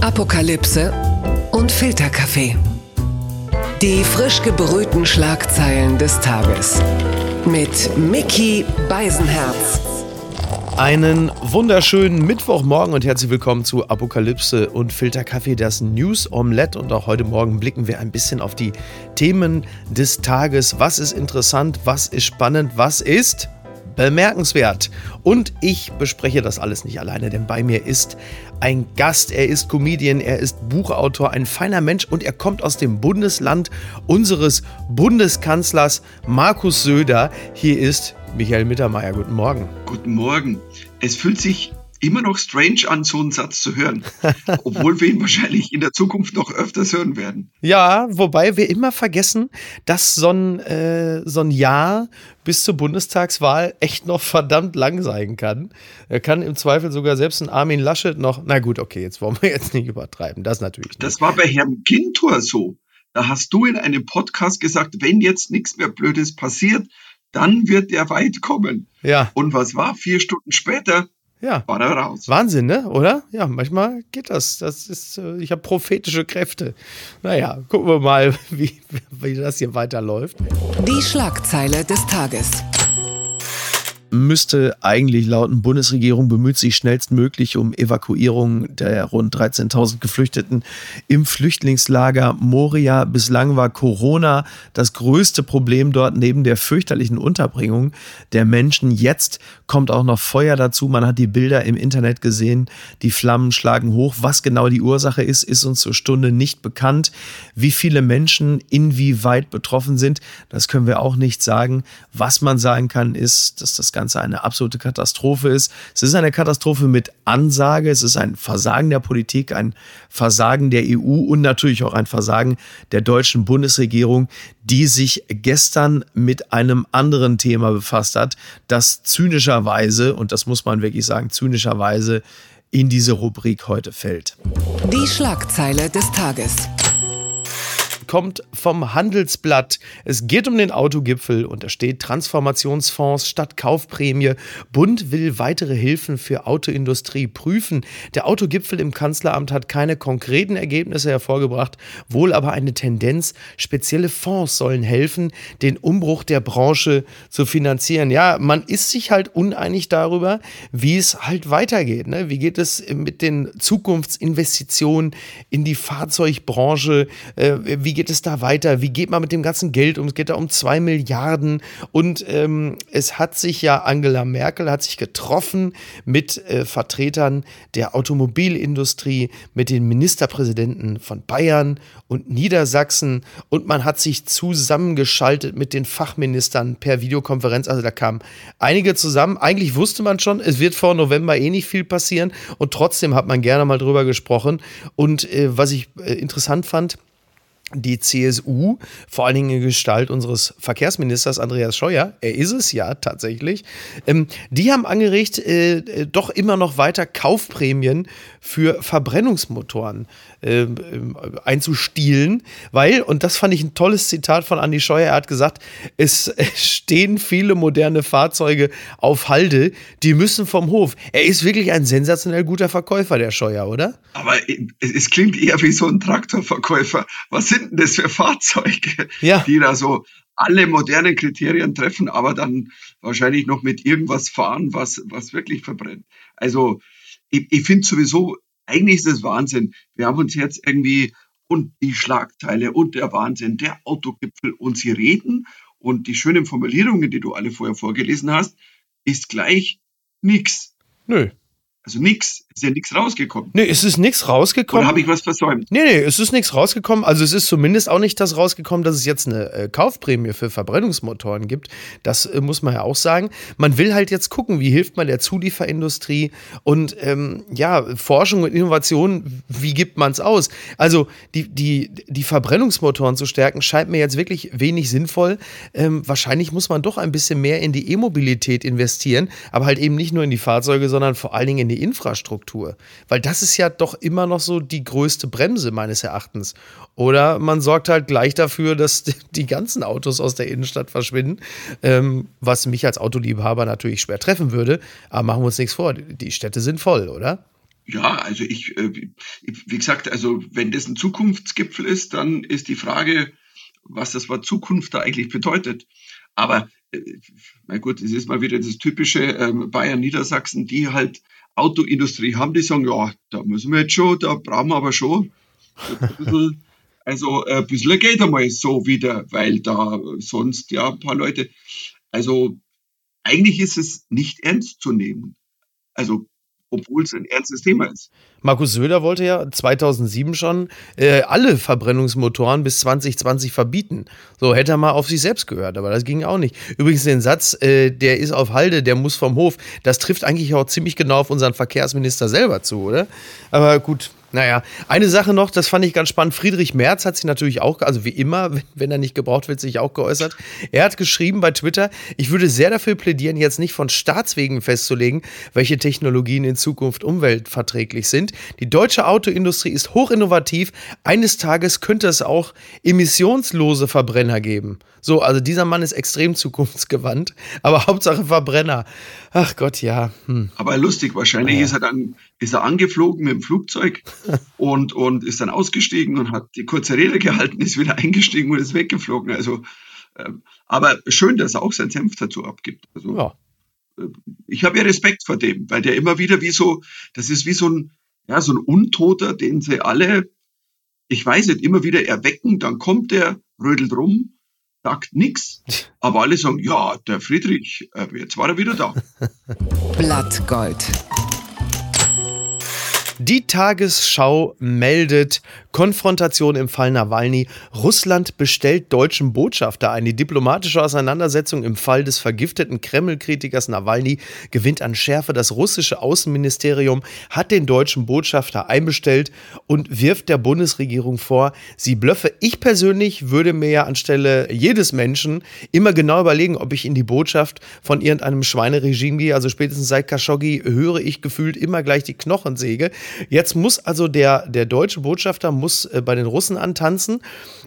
Apokalypse und Filterkaffee. Die frisch gebrühten Schlagzeilen des Tages. Mit Mickey Beisenherz. Einen wunderschönen Mittwochmorgen und herzlich willkommen zu Apokalypse und Filterkaffee, das News Omelette. Und auch heute Morgen blicken wir ein bisschen auf die Themen des Tages. Was ist interessant? Was ist spannend? Was ist bemerkenswert. Und ich bespreche das alles nicht alleine, denn bei mir ist ein Gast. Er ist Comedian, er ist Buchautor, ein feiner Mensch und er kommt aus dem Bundesland unseres Bundeskanzlers Markus Söder. Hier ist Michael Mittermeier. Guten Morgen. Guten Morgen. Es fühlt sich immer noch strange an, so einen Satz zu hören. Obwohl wir ihn wahrscheinlich in der Zukunft noch öfters hören werden. Ja, wobei wir immer vergessen, dass so ein, äh, so ein Jahr bis zur Bundestagswahl echt noch verdammt lang sein kann. Er kann im Zweifel sogar selbst ein Armin Laschet noch. Na gut, okay, jetzt wollen wir jetzt nicht übertreiben. Das natürlich. Nicht. Das war bei Herrn Gintor so. Da hast du in einem Podcast gesagt, wenn jetzt nichts mehr Blödes passiert, dann wird der weit kommen. Ja. Und was war? Vier Stunden später ja. War da raus. Wahnsinn, ne? Oder? Ja, manchmal geht das. Das ist, äh, ich habe prophetische Kräfte. Naja, gucken wir mal, wie, wie das hier weiterläuft. Die Schlagzeile des Tages müsste eigentlich lauten, Bundesregierung bemüht sich schnellstmöglich um Evakuierung der rund 13.000 Geflüchteten im Flüchtlingslager Moria. Bislang war Corona das größte Problem dort neben der fürchterlichen Unterbringung der Menschen. Jetzt kommt auch noch Feuer dazu. Man hat die Bilder im Internet gesehen. Die Flammen schlagen hoch. Was genau die Ursache ist, ist uns zur Stunde nicht bekannt. Wie viele Menschen inwieweit betroffen sind, das können wir auch nicht sagen. Was man sagen kann, ist, dass das Ganze eine absolute Katastrophe ist. Es ist eine Katastrophe mit Ansage, es ist ein Versagen der Politik, ein Versagen der EU und natürlich auch ein Versagen der deutschen Bundesregierung, die sich gestern mit einem anderen Thema befasst hat, das zynischerweise, und das muss man wirklich sagen, zynischerweise in diese Rubrik heute fällt. Die Schlagzeile des Tages kommt vom Handelsblatt. Es geht um den Autogipfel und da steht Transformationsfonds statt Kaufprämie. Bund will weitere Hilfen für Autoindustrie prüfen. Der Autogipfel im Kanzleramt hat keine konkreten Ergebnisse hervorgebracht, wohl aber eine Tendenz. Spezielle Fonds sollen helfen, den Umbruch der Branche zu finanzieren. Ja, man ist sich halt uneinig darüber, wie es halt weitergeht. Ne? Wie geht es mit den Zukunftsinvestitionen in die Fahrzeugbranche? Äh, wie geht es da weiter? Wie geht man mit dem ganzen Geld um? Es geht da um zwei Milliarden. Und ähm, es hat sich ja Angela Merkel hat sich getroffen mit äh, Vertretern der Automobilindustrie, mit den Ministerpräsidenten von Bayern und Niedersachsen. Und man hat sich zusammengeschaltet mit den Fachministern per Videokonferenz. Also da kamen einige zusammen. Eigentlich wusste man schon, es wird vor November eh nicht viel passieren. Und trotzdem hat man gerne mal drüber gesprochen. Und äh, was ich äh, interessant fand, die CSU, vor allen Dingen in Gestalt unseres Verkehrsministers Andreas Scheuer, er ist es ja tatsächlich, ähm, die haben angeregt, äh, äh doch immer noch weiter Kaufprämien für Verbrennungsmotoren äh, einzustielen, weil, und das fand ich ein tolles Zitat von Andi Scheuer, er hat gesagt, es stehen viele moderne Fahrzeuge auf Halde, die müssen vom Hof. Er ist wirklich ein sensationell guter Verkäufer, der Scheuer, oder? Aber es klingt eher wie so ein Traktorverkäufer. Was sind denn das für Fahrzeuge, ja. die da so alle modernen Kriterien treffen, aber dann wahrscheinlich noch mit irgendwas fahren, was, was wirklich verbrennt. Also ich, ich finde sowieso, eigentlich ist es Wahnsinn. Wir haben uns jetzt irgendwie und die Schlagteile und der Wahnsinn, der Autogipfel und sie reden und die schönen Formulierungen, die du alle vorher vorgelesen hast, ist gleich nichts. Nö. Also nichts, ist ja nichts rausgekommen. Nee, es ist nichts rausgekommen. Oder habe ich was versäumt? Nee, nee, es ist nichts rausgekommen. Also es ist zumindest auch nicht das rausgekommen, dass es jetzt eine äh, Kaufprämie für Verbrennungsmotoren gibt. Das äh, muss man ja auch sagen. Man will halt jetzt gucken, wie hilft man der Zulieferindustrie und ähm, ja, Forschung und Innovation, wie gibt man es aus? Also die, die, die Verbrennungsmotoren zu stärken, scheint mir jetzt wirklich wenig sinnvoll. Ähm, wahrscheinlich muss man doch ein bisschen mehr in die E-Mobilität investieren, aber halt eben nicht nur in die Fahrzeuge, sondern vor allen Dingen in die Infrastruktur. Weil das ist ja doch immer noch so die größte Bremse meines Erachtens. Oder man sorgt halt gleich dafür, dass die ganzen Autos aus der Innenstadt verschwinden, ähm, was mich als Autoliebhaber natürlich schwer treffen würde. Aber machen wir uns nichts vor, die Städte sind voll, oder? Ja, also ich, äh, wie gesagt, also wenn das ein Zukunftsgipfel ist, dann ist die Frage, was das Wort Zukunft da eigentlich bedeutet. Aber, äh, mein Gott, es ist mal wieder das typische ähm, Bayern, Niedersachsen, die halt Autoindustrie haben, die sagen, ja, da müssen wir jetzt schon, da brauchen wir aber schon ein bisschen, also ein bisschen Geld einmal so wieder, weil da sonst ja ein paar Leute, also eigentlich ist es nicht ernst zu nehmen. Also obwohl es ein ernstes Thema ist. Markus Söder wollte ja 2007 schon äh, alle Verbrennungsmotoren bis 2020 verbieten. So hätte er mal auf sich selbst gehört, aber das ging auch nicht. Übrigens den Satz, äh, der ist auf Halde, der muss vom Hof, das trifft eigentlich auch ziemlich genau auf unseren Verkehrsminister selber zu, oder? Aber gut, naja, eine Sache noch, das fand ich ganz spannend. Friedrich Merz hat sich natürlich auch, also wie immer, wenn er nicht gebraucht wird, sich auch geäußert. Er hat geschrieben bei Twitter, ich würde sehr dafür plädieren, jetzt nicht von Staatswegen festzulegen, welche Technologien in Zukunft umweltverträglich sind. Die deutsche Autoindustrie ist hochinnovativ. Eines Tages könnte es auch emissionslose Verbrenner geben. So, also dieser Mann ist extrem zukunftsgewandt, aber Hauptsache Verbrenner. Ach Gott, ja. Hm. Aber lustig, wahrscheinlich ja. ist er dann ist er angeflogen mit dem Flugzeug und, und ist dann ausgestiegen und hat die kurze Rede gehalten, ist wieder eingestiegen und ist weggeflogen. Also, äh, aber schön, dass er auch seinen Senf dazu abgibt. Also, ja. äh, ich habe ja Respekt vor dem, weil der immer wieder wie so, das ist wie so ein, ja, so ein Untoter, den sie alle, ich weiß nicht, immer wieder erwecken, dann kommt der, rödelt rum sagt nichts, aber alle sagen, ja, der Friedrich, äh, jetzt war er wieder da. Blattgold. Die Tagesschau meldet Konfrontation im Fall Nawalny. Russland bestellt deutschen Botschafter ein. Die diplomatische Auseinandersetzung im Fall des vergifteten Kreml-Kritikers Nawalny gewinnt an Schärfe. Das russische Außenministerium hat den deutschen Botschafter einbestellt und wirft der Bundesregierung vor, sie blöffe. Ich persönlich würde mir ja anstelle jedes Menschen immer genau überlegen, ob ich in die Botschaft von irgendeinem Schweineregime gehe. Also spätestens seit Khashoggi höre ich gefühlt immer gleich die Knochensäge. Jetzt muss also der, der deutsche Botschafter muss äh, bei den Russen antanzen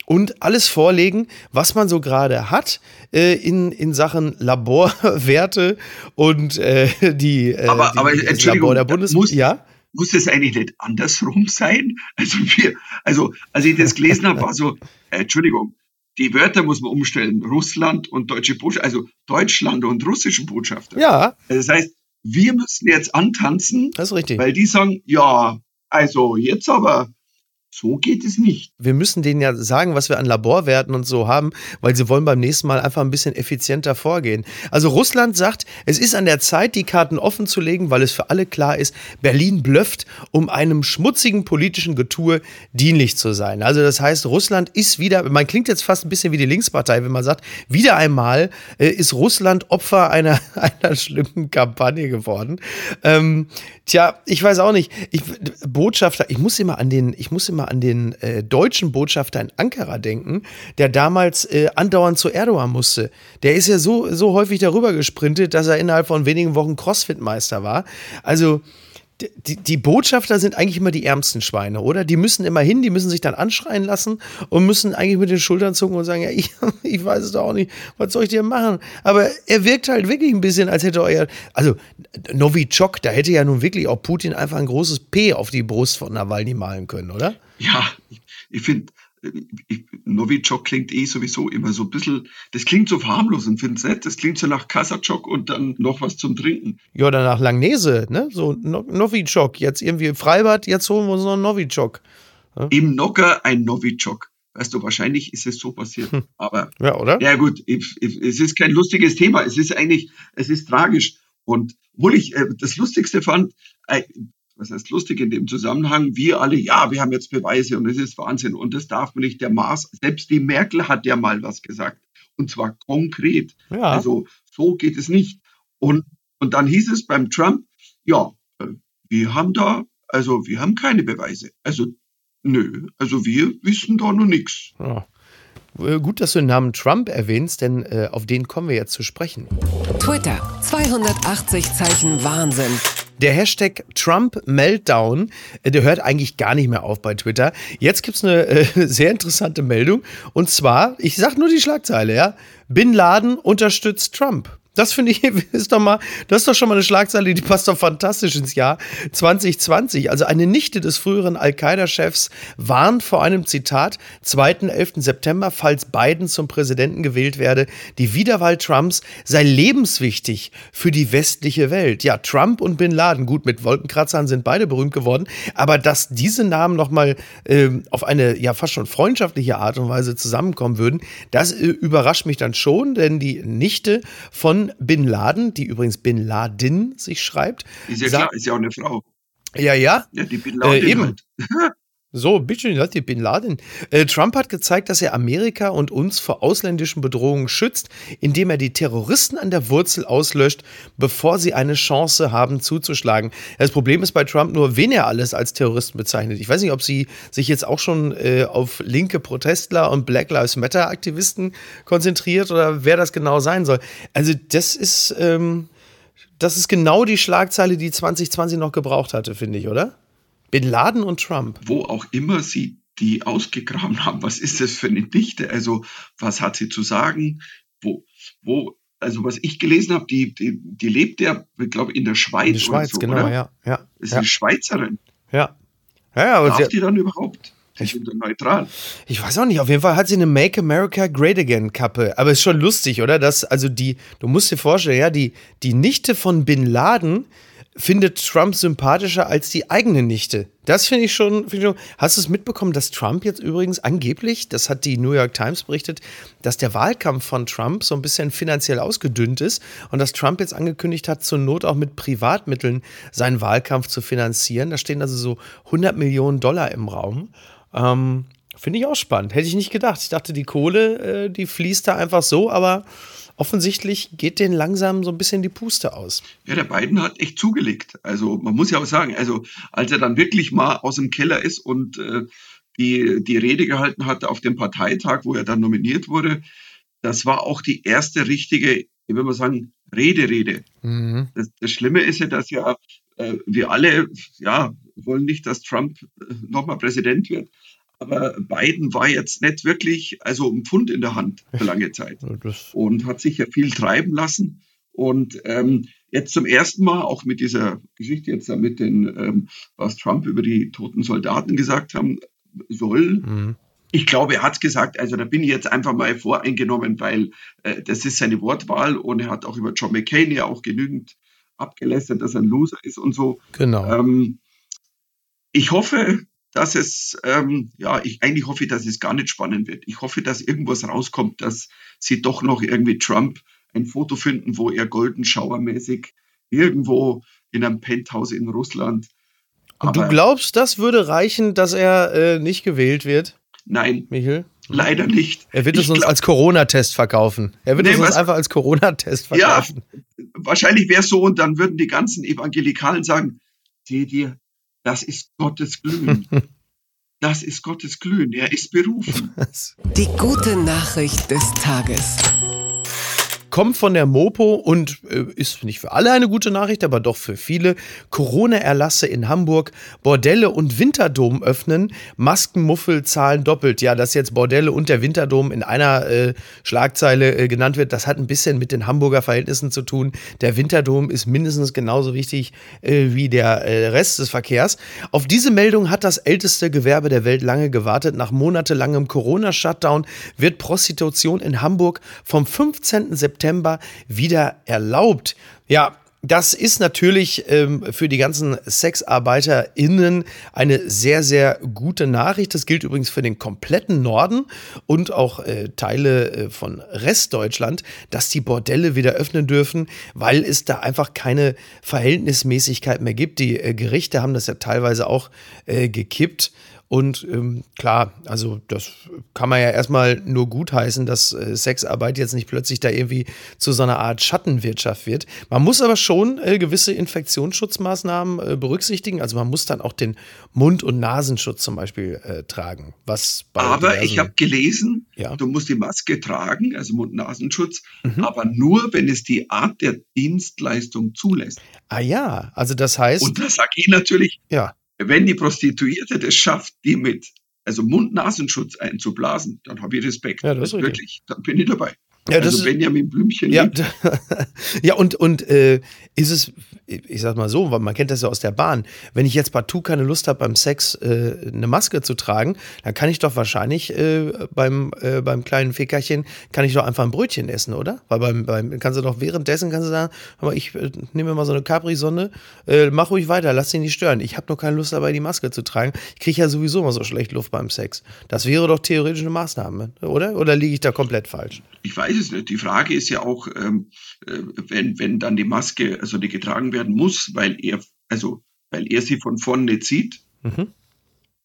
und alles vorlegen, was man so gerade hat äh, in, in Sachen Laborwerte und äh, die, äh, aber, die, aber, das Labor der Bundes muss, ja? muss es eigentlich nicht andersrum sein? Also, wir, also als ich das gelesen habe, war so, äh, Entschuldigung, die Wörter muss man umstellen. Russland und deutsche Botschafter, also Deutschland und russischen Botschafter. Ja. Das heißt, wir müssen jetzt antanzen. Das ist richtig. Weil die sagen, ja, also jetzt aber so geht es nicht. Wir müssen denen ja sagen, was wir an Laborwerten und so haben, weil sie wollen beim nächsten Mal einfach ein bisschen effizienter vorgehen. Also Russland sagt, es ist an der Zeit, die Karten offen zu legen, weil es für alle klar ist, Berlin blöfft, um einem schmutzigen politischen Getue dienlich zu sein. Also das heißt, Russland ist wieder, man klingt jetzt fast ein bisschen wie die Linkspartei, wenn man sagt, wieder einmal äh, ist Russland Opfer einer, einer schlimmen Kampagne geworden. Ähm, tja, ich weiß auch nicht. Ich, Botschafter, ich muss immer an den, ich muss immer mal an den äh, deutschen Botschafter in Ankara denken, der damals äh, andauernd zu Erdogan musste. Der ist ja so, so häufig darüber gesprintet, dass er innerhalb von wenigen Wochen Crossfit-Meister war. Also, die, die, Botschafter sind eigentlich immer die ärmsten Schweine, oder? Die müssen immer hin, die müssen sich dann anschreien lassen und müssen eigentlich mit den Schultern zucken und sagen, ja, ich, ich weiß es doch auch nicht, was soll ich dir machen? Aber er wirkt halt wirklich ein bisschen, als hätte euer, also Novichok, da hätte ja nun wirklich auch Putin einfach ein großes P auf die Brust von Nawalny malen können, oder? Ja, ich, ich finde, Novichok klingt eh sowieso immer so ein bisschen, das klingt so harmlos und finde es nett, das klingt so nach Kasachok und dann noch was zum Trinken. Ja, oder nach Langnese, ne? So no Novichok, jetzt irgendwie Freibad, jetzt holen wir uns noch einen Novichok. Ja? Im Nocker ein Novichok. Weißt du, wahrscheinlich ist es so passiert. Hm. Aber ja, oder? Ja, gut, ich, ich, es ist kein lustiges Thema. Es ist eigentlich, es ist tragisch. Und obwohl ich äh, das Lustigste fand, äh, was heißt lustig in dem Zusammenhang, wir alle, ja, wir haben jetzt Beweise und es ist Wahnsinn und das darf man nicht. Der Maß, selbst die Merkel hat ja mal was gesagt und zwar konkret. Ja. Also so geht es nicht. Und, und dann hieß es beim Trump, ja, äh, wir haben da, also wir haben keine Beweise. Also nö, also wir wissen da noch nichts. Ja. Äh, gut, dass du den Namen Trump erwähnst, denn äh, auf den kommen wir jetzt zu sprechen. Twitter, 280 Zeichen Wahnsinn. Der Hashtag Trump Meltdown, äh, der hört eigentlich gar nicht mehr auf bei Twitter. Jetzt gibt es eine äh, sehr interessante Meldung. Und zwar, ich sage nur die Schlagzeile, ja. Bin Laden unterstützt Trump. Das finde ich, ist doch mal, das ist doch schon mal eine Schlagzeile, die passt doch fantastisch ins Jahr 2020. Also eine Nichte des früheren Al-Qaida-Chefs warnt vor einem Zitat, 2. 11. September, falls Biden zum Präsidenten gewählt werde, die Wiederwahl Trumps sei lebenswichtig für die westliche Welt. Ja, Trump und Bin Laden, gut, mit Wolkenkratzern sind beide berühmt geworden, aber dass diese Namen nochmal äh, auf eine ja fast schon freundschaftliche Art und Weise zusammenkommen würden, das äh, überrascht mich dann schon, denn die Nichte von Bin Laden, die übrigens Bin Laden sich schreibt. Ist ja klar, ist ja auch eine Frau. Ja, ja. Ja, die Bin Laden Äh, eben. halt. So, bitte, Leute, Bin Laden. Äh, Trump hat gezeigt, dass er Amerika und uns vor ausländischen Bedrohungen schützt, indem er die Terroristen an der Wurzel auslöscht, bevor sie eine Chance haben zuzuschlagen. Das Problem ist bei Trump nur, wen er alles als Terroristen bezeichnet. Ich weiß nicht, ob sie sich jetzt auch schon äh, auf linke Protestler und Black Lives Matter Aktivisten konzentriert oder wer das genau sein soll. Also das ist, ähm, das ist genau die Schlagzeile, die 2020 noch gebraucht hatte, finde ich, oder? Bin Laden und Trump. Wo auch immer sie die ausgegraben haben, was ist das für eine Dichte? Also, was hat sie zu sagen? Wo, wo, also was ich gelesen habe, die, die, die lebt ja, ich glaube, in der Schweiz. In der Schweiz, so, genau, oder? ja. Ja, Ist ja, eine Schweizerin. ja. Ja, ja, aber Darf die dann überhaupt? Ich- ja neutral. ich weiß auch nicht, auf jeden Fall hat sie eine Make America Great Again Kappe. Aber ist schon lustig, oder? Das, also die, du musst dir vorstellen, ja, die, die Nichte von Bin Laden findet Trump sympathischer als die eigene Nichte. Das finde ich schon, finde ich schon. Hast du es mitbekommen, dass Trump jetzt übrigens angeblich, das hat die New York Times berichtet, dass der Wahlkampf von Trump so ein bisschen finanziell ausgedünnt ist und dass Trump jetzt angekündigt hat, zur Not auch mit Privatmitteln seinen Wahlkampf zu finanzieren. Da stehen also so 100 Millionen Dollar im Raum. Ähm, Finde ich auch spannend. Hätte ich nicht gedacht. Ich dachte, die Kohle, äh, die fließt da einfach so, aber offensichtlich geht denen langsam so ein bisschen die Puste aus. Ja, der Biden hat echt zugelegt. Also man muss ja auch sagen, also als er dann wirklich mal aus dem Keller ist und äh, die, die Rede gehalten hat auf dem Parteitag, wo er dann nominiert wurde, das war auch die erste richtige, ich würde mal sagen, Rede-Rede. Mhm. Das, das Schlimme ist ja, dass ja äh, wir alle ja, wollen nicht, dass Trump äh, nochmal Präsident wird. Aber Biden war jetzt nicht wirklich, also ein Pfund in der Hand für lange Zeit und hat sich ja viel treiben lassen. Und ähm, jetzt zum ersten Mal, auch mit dieser Geschichte jetzt da mit den, ähm, was Trump über die toten Soldaten gesagt haben soll, mhm. ich glaube, er hat gesagt, also da bin ich jetzt einfach mal voreingenommen, weil äh, das ist seine Wortwahl und er hat auch über John McCain ja auch genügend abgelästert, dass er ein Loser ist und so. Genau. Ähm, ich hoffe, dass es, ähm, ja, ich eigentlich hoffe, dass es gar nicht spannend wird. Ich hoffe, dass irgendwas rauskommt, dass sie doch noch irgendwie Trump ein Foto finden, wo er Golden Shower mäßig irgendwo in einem Penthouse in Russland. Und du Aber glaubst, das würde reichen, dass er äh, nicht gewählt wird, nein, Michel? leider nicht. Er wird es uns als Corona-Test verkaufen. Er wird Nee, es uns was- einfach als Corona-Test Ja. verkaufen. wahrscheinlich wäre es so und dann würden die ganzen Evangelikalen sagen, seht ihr, das ist Gottes Glühen. Das ist Gottes Glühen. Er ist berufen. Die gute Nachricht des Tages. Kommt von der Mopo und äh, ist nicht für alle eine gute Nachricht, aber doch für viele. Corona-Erlasse in Hamburg, Bordelle und Winterdom öffnen, Maskenmuffel zahlen doppelt. Ja, dass jetzt Bordelle und der Winterdom in einer äh, Schlagzeile äh, genannt wird, das hat ein bisschen mit den Hamburger Verhältnissen zu tun. Der Winterdom ist mindestens genauso wichtig äh, wie der äh, Rest des Verkehrs. Auf diese Meldung hat das älteste Gewerbe der Welt lange gewartet. Nach monatelangem Corona-Shutdown wird Prostitution in Hamburg vom 15. September wieder erlaubt. Ja, das ist natürlich ähm, für die ganzen SexarbeiterInnen eine sehr, sehr gute Nachricht. Das gilt übrigens für den kompletten Norden und auch äh, Teile äh, von Restdeutschland, dass die Bordelle wieder öffnen dürfen, weil es da einfach keine Verhältnismäßigkeit mehr gibt. Die äh, Gerichte haben das ja teilweise auch äh, gekippt. Und ähm, klar, also das kann man ja erstmal nur gutheißen, dass äh, Sexarbeit jetzt nicht plötzlich da irgendwie zu so einer Art Schattenwirtschaft wird. Man muss aber schon äh, gewisse Infektionsschutzmaßnahmen äh, berücksichtigen. Also man muss dann auch den Mund- und Nasenschutz zum Beispiel äh, tragen. Was bei Aber ich habe gelesen, Ja. du musst die Maske tragen, also Mund-Nasenschutz, Mhm. aber nur, wenn es die Art der Dienstleistung zulässt. Ah ja, also das heißt, Und da sage ich natürlich, ja, wenn die Prostituierte das schafft, die mit also Mund-Nasenschutz einzublasen, dann habe ich Respekt. Ja, das ist Also wirklich, dann bin ich dabei. Ja, das also Benjamin Blümchen. Ja, ja und, und äh, ist es, ich sag mal so, weil man kennt das ja aus der Bahn, wenn ich jetzt partout keine Lust habe, beim Sex äh, eine Maske zu tragen, dann kann ich doch wahrscheinlich äh, beim, äh, beim kleinen Fickerchen, kann ich doch einfach ein Brötchen essen, oder? Weil beim, beim kannst du doch währenddessen, kannst du sagen, aber ich äh, nehme mal so eine Capri-Sonne, äh, mach ruhig weiter, lass dich nicht stören. Ich habe nur keine Lust dabei, die Maske zu tragen. Ich kriege ja sowieso immer so schlecht Luft beim Sex. Das wäre doch theoretisch eine Maßnahme, oder? Oder liege ich da komplett falsch? Ich weiß es nicht. Die Frage ist ja auch, ähm, äh, wenn, wenn dann die Maske, also die getragen werden muss, weil er, also, weil er sie von vorne nicht sieht. Mhm.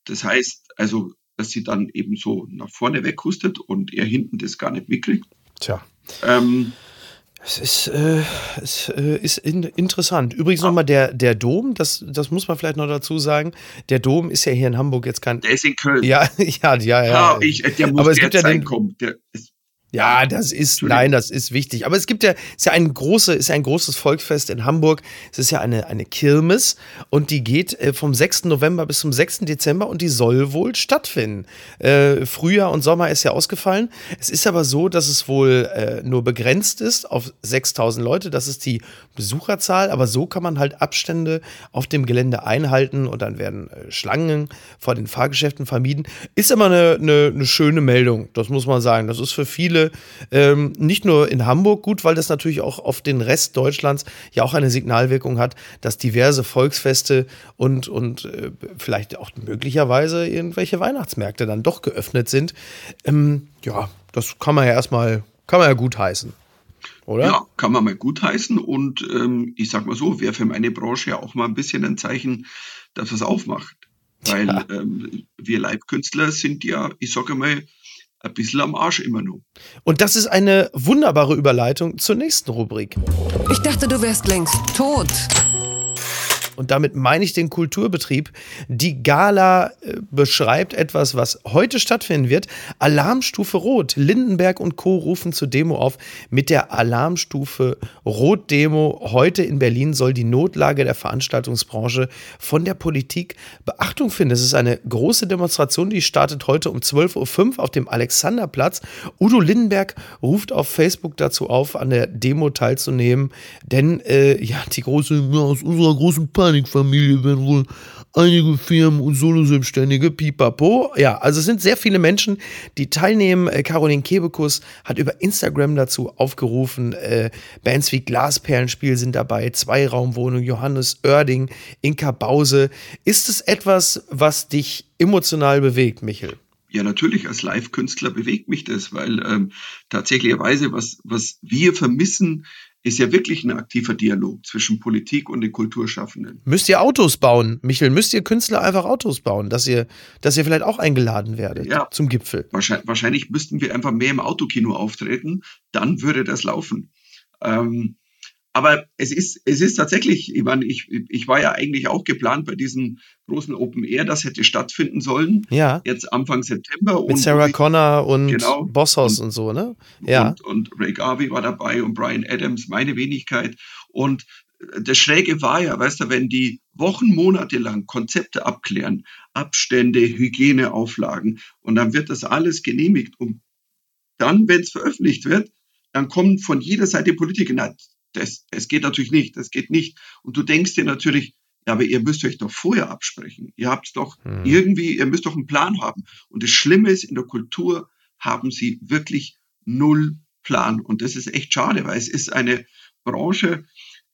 Das heißt, also, dass sie dann eben so nach vorne weghustet und er hinten das gar nicht mitkriegt. Tja. Ähm, es ist, äh, es äh, ist in, interessant. Übrigens ah. nochmal der, der Dom, das, das muss man vielleicht noch dazu sagen. Der Dom ist ja hier in Hamburg jetzt kein. Der ist in Köln. Ja, ja, ja. ja. ja ich, der muss Aber es gibt ja den, kommen. Der ist, ja, das ist, nein, das ist wichtig. Aber es gibt ja, ist ja ein, große, ist ja ein großes Volksfest in Hamburg. Es ist ja eine, eine Kirmes und die geht äh, vom 6. November bis zum 6. Dezember und die soll wohl stattfinden. Äh, Frühjahr und Sommer ist ja ausgefallen. Es ist aber so, dass es wohl äh, nur begrenzt ist auf 6000 Leute. Das ist die Besucherzahl. Aber so kann man halt Abstände auf dem Gelände einhalten und dann werden äh, Schlangen vor den Fahrgeschäften vermieden. Ist immer eine, eine, eine schöne Meldung. Das muss man sagen. Das ist für viele ähm, nicht nur in Hamburg gut, weil das natürlich auch auf den Rest Deutschlands ja auch eine Signalwirkung hat, dass diverse Volksfeste und, und äh, vielleicht auch möglicherweise irgendwelche Weihnachtsmärkte dann doch geöffnet sind. Ähm, ja, das kann man ja erstmal, kann man ja gut heißen. Oder? Ja, kann man mal gut heißen und ähm, ich sag mal so, wäre für meine Branche ja auch mal ein bisschen ein Zeichen, dass es aufmacht. Weil ja. ähm, wir Leibkünstler sind ja, ich sage mal, ein bisschen am Arsch immer nur. Und das ist eine wunderbare Überleitung zur nächsten Rubrik. Ich dachte, du wärst längst tot und damit meine ich den Kulturbetrieb. Die Gala äh, beschreibt etwas, was heute stattfinden wird. Alarmstufe Rot. Lindenberg und Co. rufen zur Demo auf. Mit der Alarmstufe Rot-Demo heute in Berlin soll die Notlage der Veranstaltungsbranche von der Politik Beachtung finden. Es ist eine große Demonstration, die startet heute um 12.05 Uhr auf dem Alexanderplatz. Udo Lindenberg ruft auf Facebook dazu auf, an der Demo teilzunehmen, denn äh, ja, die große, aus unserer großen Partei Panikfamilie werden wohl einige Firmen und Solo-Selbstständige, pipapo. Ja, also es sind sehr viele Menschen, die teilnehmen. Äh, Caroline Kebekus hat über Instagram dazu aufgerufen. Äh, Bands wie Glasperlenspiel sind dabei, Zweiraumwohnung, Johannes Oerding, Inka Bause. Ist es etwas, was dich emotional bewegt, Michel? Ja, natürlich, als Live-Künstler bewegt mich das, weil ähm, tatsächlicherweise, was, was wir vermissen, ist ja wirklich ein aktiver Dialog zwischen Politik und den Kulturschaffenden. Müsst ihr Autos bauen, Michel? Müsst ihr Künstler einfach Autos bauen, dass ihr, dass ihr vielleicht auch eingeladen werdet ja, zum Gipfel? Wahrscheinlich, wahrscheinlich müssten wir einfach mehr im Autokino auftreten, dann würde das laufen. Ähm, aber es ist, es ist tatsächlich, ich meine, ich, ich war ja eigentlich auch geplant bei diesem großen Open Air, das hätte stattfinden sollen. Ja. Jetzt Anfang September. Mit Sarah Connor und genau, Bosshaus und, und, so, ne? Ja. Und, und Ray Garvey war dabei und Brian Adams, meine Wenigkeit. Und das Schräge war ja, weißt du, wenn die Wochen, Monate lang Konzepte abklären, Abstände, Hygieneauflagen und dann wird das alles genehmigt und dann, wenn es veröffentlicht wird, dann kommen von jeder Seite Politiker, na, das, das geht natürlich nicht, das geht nicht. Und du denkst dir natürlich, ja, aber ihr müsst euch doch vorher absprechen. Ihr habt doch hm. irgendwie, ihr müsst doch einen Plan haben. Und das Schlimme ist, in der Kultur haben sie wirklich null Plan. Und das ist echt schade, weil es ist eine Branche,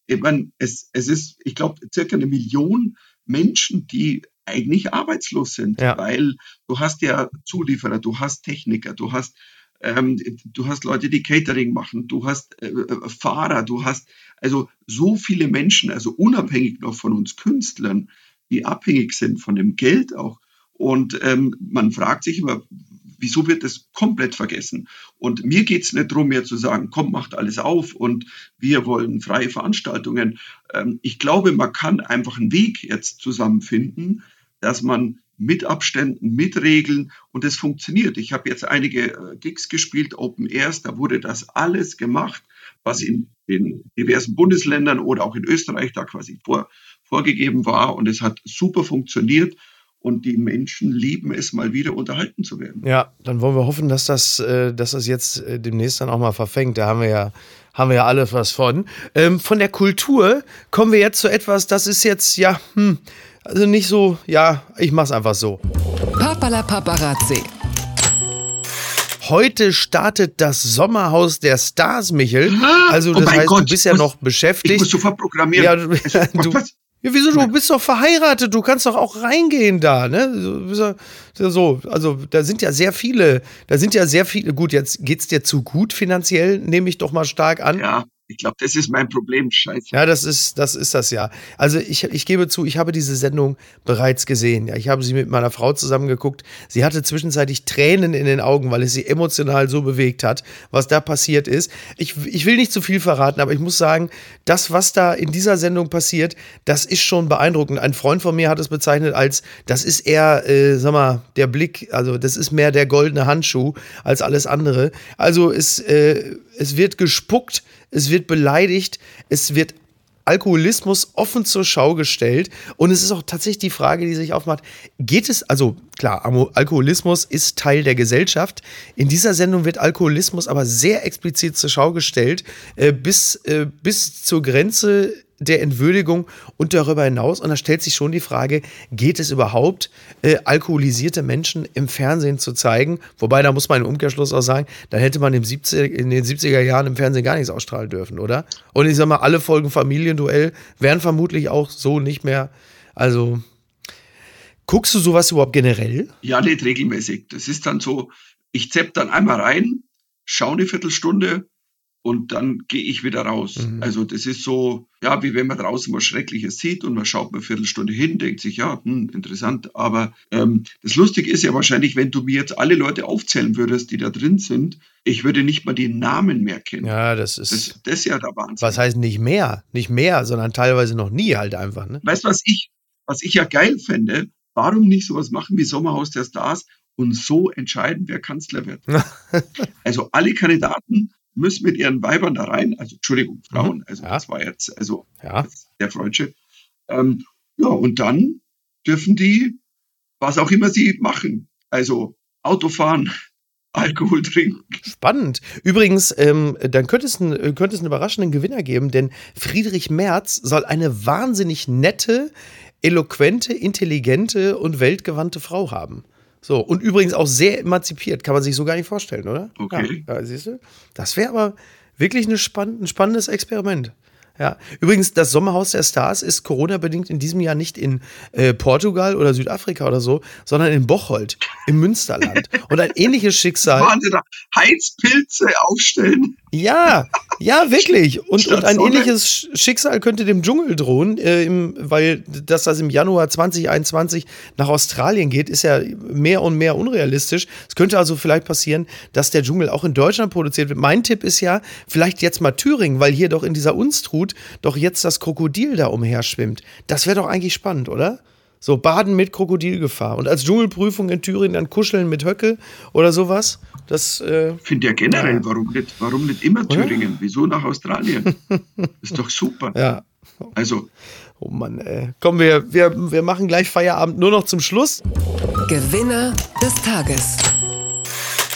ich meine, es, es ist, ich glaube, circa eine Million Menschen, die eigentlich arbeitslos sind, ja. weil du hast ja Zulieferer, du hast Techniker, du hast ähm, du hast Leute, die Catering machen, du hast äh, äh, Fahrer, du hast also so viele Menschen, also unabhängig noch von uns Künstlern, die abhängig sind von dem Geld auch. Und ähm, man fragt sich immer, wieso wird das komplett vergessen? Und mir geht es nicht darum, mehr zu sagen, komm, macht alles auf und wir wollen freie Veranstaltungen. Ähm, ich glaube, man kann einfach einen Weg jetzt zusammenfinden, dass man mit Abständen, mit Regeln und es funktioniert. Ich habe jetzt einige äh, Gigs gespielt, Open Airs, da wurde das alles gemacht, was in den diversen Bundesländern oder auch in Österreich da quasi vor, vorgegeben war und es hat super funktioniert und die Menschen lieben es, mal wieder unterhalten zu werden. Ja, dann wollen wir hoffen, dass das, äh, dass das jetzt äh, demnächst dann auch mal verfängt. Da haben wir ja, haben wir ja alle was von. Ähm, von der Kultur kommen wir jetzt zu etwas, das ist jetzt, ja, hm, also nicht so, ja, ich mach's einfach so. Papala Paparazzi. Heute startet das Sommerhaus der Stars, Michel. Also Oh das mein heißt, Gott, du bist ja was- noch Ich beschäftigt. muss sofort programmieren. Ja, du, Also, du, ja, wieso? Du bist doch verheiratet. Du kannst doch auch reingehen da, ne? So, also da sind ja sehr viele, da sind ja sehr viele. Gut, jetzt geht's dir zu gut finanziell, nehme ich doch mal stark an. Ja, ich glaube, das ist mein Problem. Scheiße. Ja, das ist, das ist das ja. Also ich, ich gebe zu, ich habe diese Sendung bereits gesehen. Ja, ich habe sie mit meiner Frau zusammen geguckt. Sie hatte zwischenzeitlich Tränen in den Augen, weil es sie emotional so bewegt hat, was da passiert ist. Ich, ich will nicht zu viel verraten, aber ich muss sagen, das, was da in dieser Sendung passiert, das ist schon beeindruckend. Ein Freund von mir hat es bezeichnet als, das ist eher, äh, sag mal, der Blick, also das ist mehr der goldene Handschuh als alles andere. Also es, äh, es wird gespuckt, es wird beleidigt, es wird Alkoholismus offen zur Schau gestellt. Und es ist auch tatsächlich die Frage, die sich aufmacht, geht es, also klar, Alkoholismus ist Teil der Gesellschaft. In dieser Sendung wird Alkoholismus aber sehr explizit zur Schau gestellt, äh, bis, äh, bis zur Grenze der Entwürdigung und darüber hinaus. Und da stellt sich schon die Frage, geht es überhaupt, äh, alkoholisierte Menschen im Fernsehen zu zeigen? Wobei, da muss man im Umkehrschluss auch sagen, dann hätte man im 70, in den 70er Jahren im Fernsehen gar nichts ausstrahlen dürfen, oder? Und ich sag mal, alle Folgen Familienduell wären vermutlich auch so nicht mehr. Also, guckst du sowas überhaupt generell? Ja, nicht regelmäßig. Das ist dann so, ich zepp dann einmal rein, schaue eine Viertelstunde und dann gehe ich wieder raus. Also das ist so, ja, wie wenn man draußen was Schreckliches sieht und man schaut mal eine Viertelstunde hin, denkt sich, ja, hm, interessant. Aber ähm, das Lustige ist ja wahrscheinlich, wenn du mir jetzt alle Leute aufzählen würdest, die da drin sind, ich würde nicht mal die Namen mehr kennen. Ja, das ist. Das, das ist ja der Wahnsinn. was heißt nicht mehr? Nicht mehr, sondern teilweise noch nie halt einfach, ne? Weißt du, was ich, was ich ja geil fände? Warum nicht sowas machen wie Sommerhaus der Stars und so entscheiden, wer Kanzler wird? also alle Kandidaten müssen mit ihren Weibern da rein, also Entschuldigung, Frauen, also Ja. das war jetzt, also Ja. der Freudsche. Ähm, ja, und dann dürfen die, was auch immer sie machen, also Auto fahren, Alkohol trinken. Spannend. Übrigens, ähm, dann könnte es, einen, könnte es einen überraschenden Gewinner geben, denn Friedrich Merz soll eine wahnsinnig nette, eloquente, intelligente und weltgewandte Frau haben. So, und übrigens auch sehr emanzipiert, kann man sich so gar nicht vorstellen, oder? Okay. Ja, ja siehst du? Das wäre aber wirklich eine spann ein spannendes Experiment. Ja, übrigens, das Sommerhaus der Stars ist Corona-bedingt in diesem Jahr nicht in äh, Portugal oder Südafrika oder so, sondern in Bocholt, im Münsterland. Und ein ähnliches Schicksal. Wahnsinn, da Heizpilze aufstellen. Ja, ja, wirklich. Und, und ein ähnliches Sch- Schicksal könnte dem Dschungel drohen, äh, im, weil dass das im Januar 2021 nach Australien geht, ist ja mehr und mehr unrealistisch. Es könnte also vielleicht passieren, dass der Dschungel auch in Deutschland produziert wird. Mein Tipp ist ja, vielleicht jetzt mal Thüringen, weil hier doch in dieser Unstrut doch jetzt das Krokodil da umherschwimmt. Das wäre doch eigentlich spannend, oder? So Baden mit Krokodilgefahr. Und als Dschungelprüfung in Thüringen dann kuscheln mit Höcke oder sowas. Das, äh, Finde ja generell, warum nicht, warum nicht immer Thüringen? Wieso nach Australien? ist doch super. ja, Also, Oh Mann, ey. Komm, wir, wir, wir machen gleich Feierabend. Nur noch zum Schluss. Gewinner des Tages.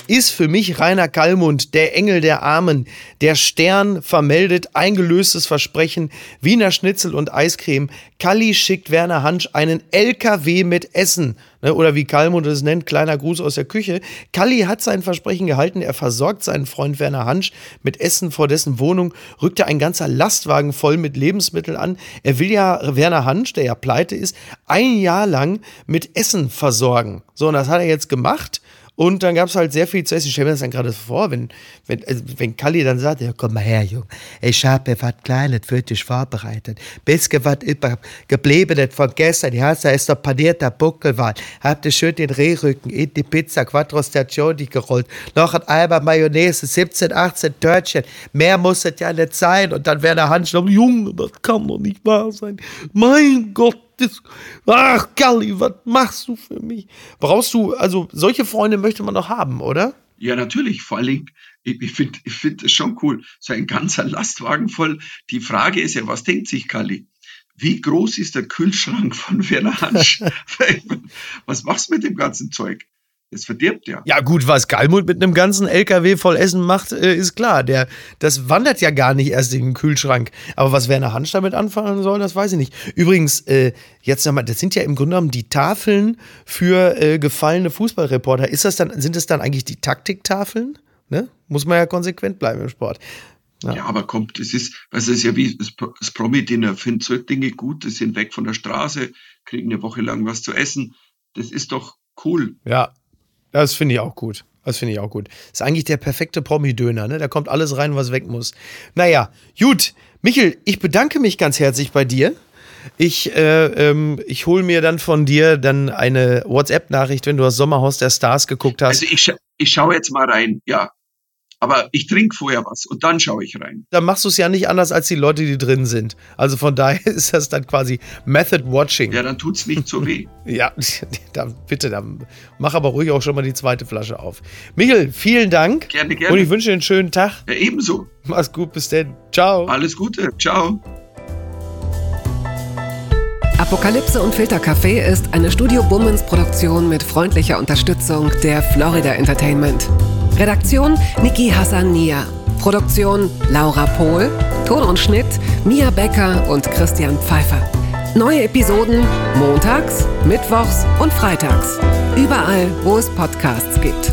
Ist für mich Rainer Kallmund, der Engel der Armen. Der Stern vermeldet eingelöstes Versprechen. Wiener Schnitzel und Eiscreme. Kalli schickt Werner Hansch einen LKW mit Essen. Ne, Oder wie Kallmund es nennt, kleiner Gruß aus der Küche. Kalli hat sein Versprechen gehalten. Er versorgt seinen Freund Werner Hansch mit Essen vor dessen Wohnung. Rückte ein ganzer Lastwagen voll mit Lebensmitteln an. Er will ja Werner Hansch, der ja pleite ist, ein Jahr lang mit Essen versorgen. So, und das hat er jetzt gemacht. Und dann gab es halt sehr viel zu essen. Ich stelle mir das dann gerade vor, wenn, wenn, also wenn Kalli dann sagt, ja, komm mal her, Junge, ich habe was Kleines für dich vorbereitet. Bisschen was über gebliebenes von gestern. Ja, da ist der panierter Buckelwald. Habt ihr schön den Rehrücken in die Pizza Quattro Stagioni gerollt. Noch ein Eimer Mayonnaise, 17, 18 Törtchen. Mehr muss es ja nicht sein. Und dann wäre der noch, Junge, das kann doch nicht wahr sein. Mein Gott. Das, ach, Kalli, was machst du für mich? Brauchst du, also solche Freunde möchte man doch haben, oder? ja, natürlich, vor allen Dingen, ich, finde ich find das schon cool. So ein ganzer Lastwagen voll. Die Frage ist ja, was denkt sich Kalli? wie groß ist der Kühlschrank von Werner Hansch? was machst du mit dem ganzen Zeug? Das verdirbt ja. Ja, gut, was Galmut mit einem ganzen LKW voll Essen macht, äh, ist klar. Der, das wandert ja gar nicht erst in den Kühlschrank. Aber was Werner Hansch damit anfangen soll, das weiß ich nicht. Übrigens, äh, jetzt nochmal, das sind ja im Grunde genommen die Tafeln für äh, gefallene Fußballreporter. Ist das dann, sind es dann eigentlich die Taktiktafeln? Ne? Muss man ja konsequent bleiben im Sport. Ja. ja, aber kommt, das ist, was ist ja wie das, das Promi-Dinner, findet so Dinge gut, die sind weg von der Straße, kriegen eine Woche lang was zu essen. Das ist doch cool. Ja, das finde ich auch gut. Das finde ich auch gut. Ist eigentlich der perfekte Promi-Döner, ne? Da kommt alles rein, was weg muss. Naja, gut. Michel, ich bedanke mich ganz herzlich bei dir. Ich, äh, ähm, ich hole mir dann von dir dann eine WhatsApp-Nachricht, wenn du das Sommerhaus der Stars geguckt hast. Also ich, scha ich schaue jetzt mal rein, ja. Aber ich trinke vorher was und dann schaue ich rein. Dann machst du es ja nicht anders als die Leute, die drin sind. Also von daher ist das dann quasi Method Watching. Ja, dann tut es nicht so weh. ja, dann, bitte, dann mach aber ruhig auch schon mal die zweite Flasche auf. Michel, vielen Dank. Gerne, gerne. Und ich wünsche dir einen schönen Tag. Ja, ebenso. Mach's gut, bis denn. Ciao. Alles Gute. Ciao. Apokalypse und Filtercafé ist eine Studio Bummens Produktion mit freundlicher Unterstützung der Florida Entertainment. Redaktion Niki Hassania. Produktion Laura Pohl. Ton und Schnitt Mia Becker und Christian Pfeiffer. Neue Episoden montags, mittwochs und freitags. Überall, wo es Podcasts gibt.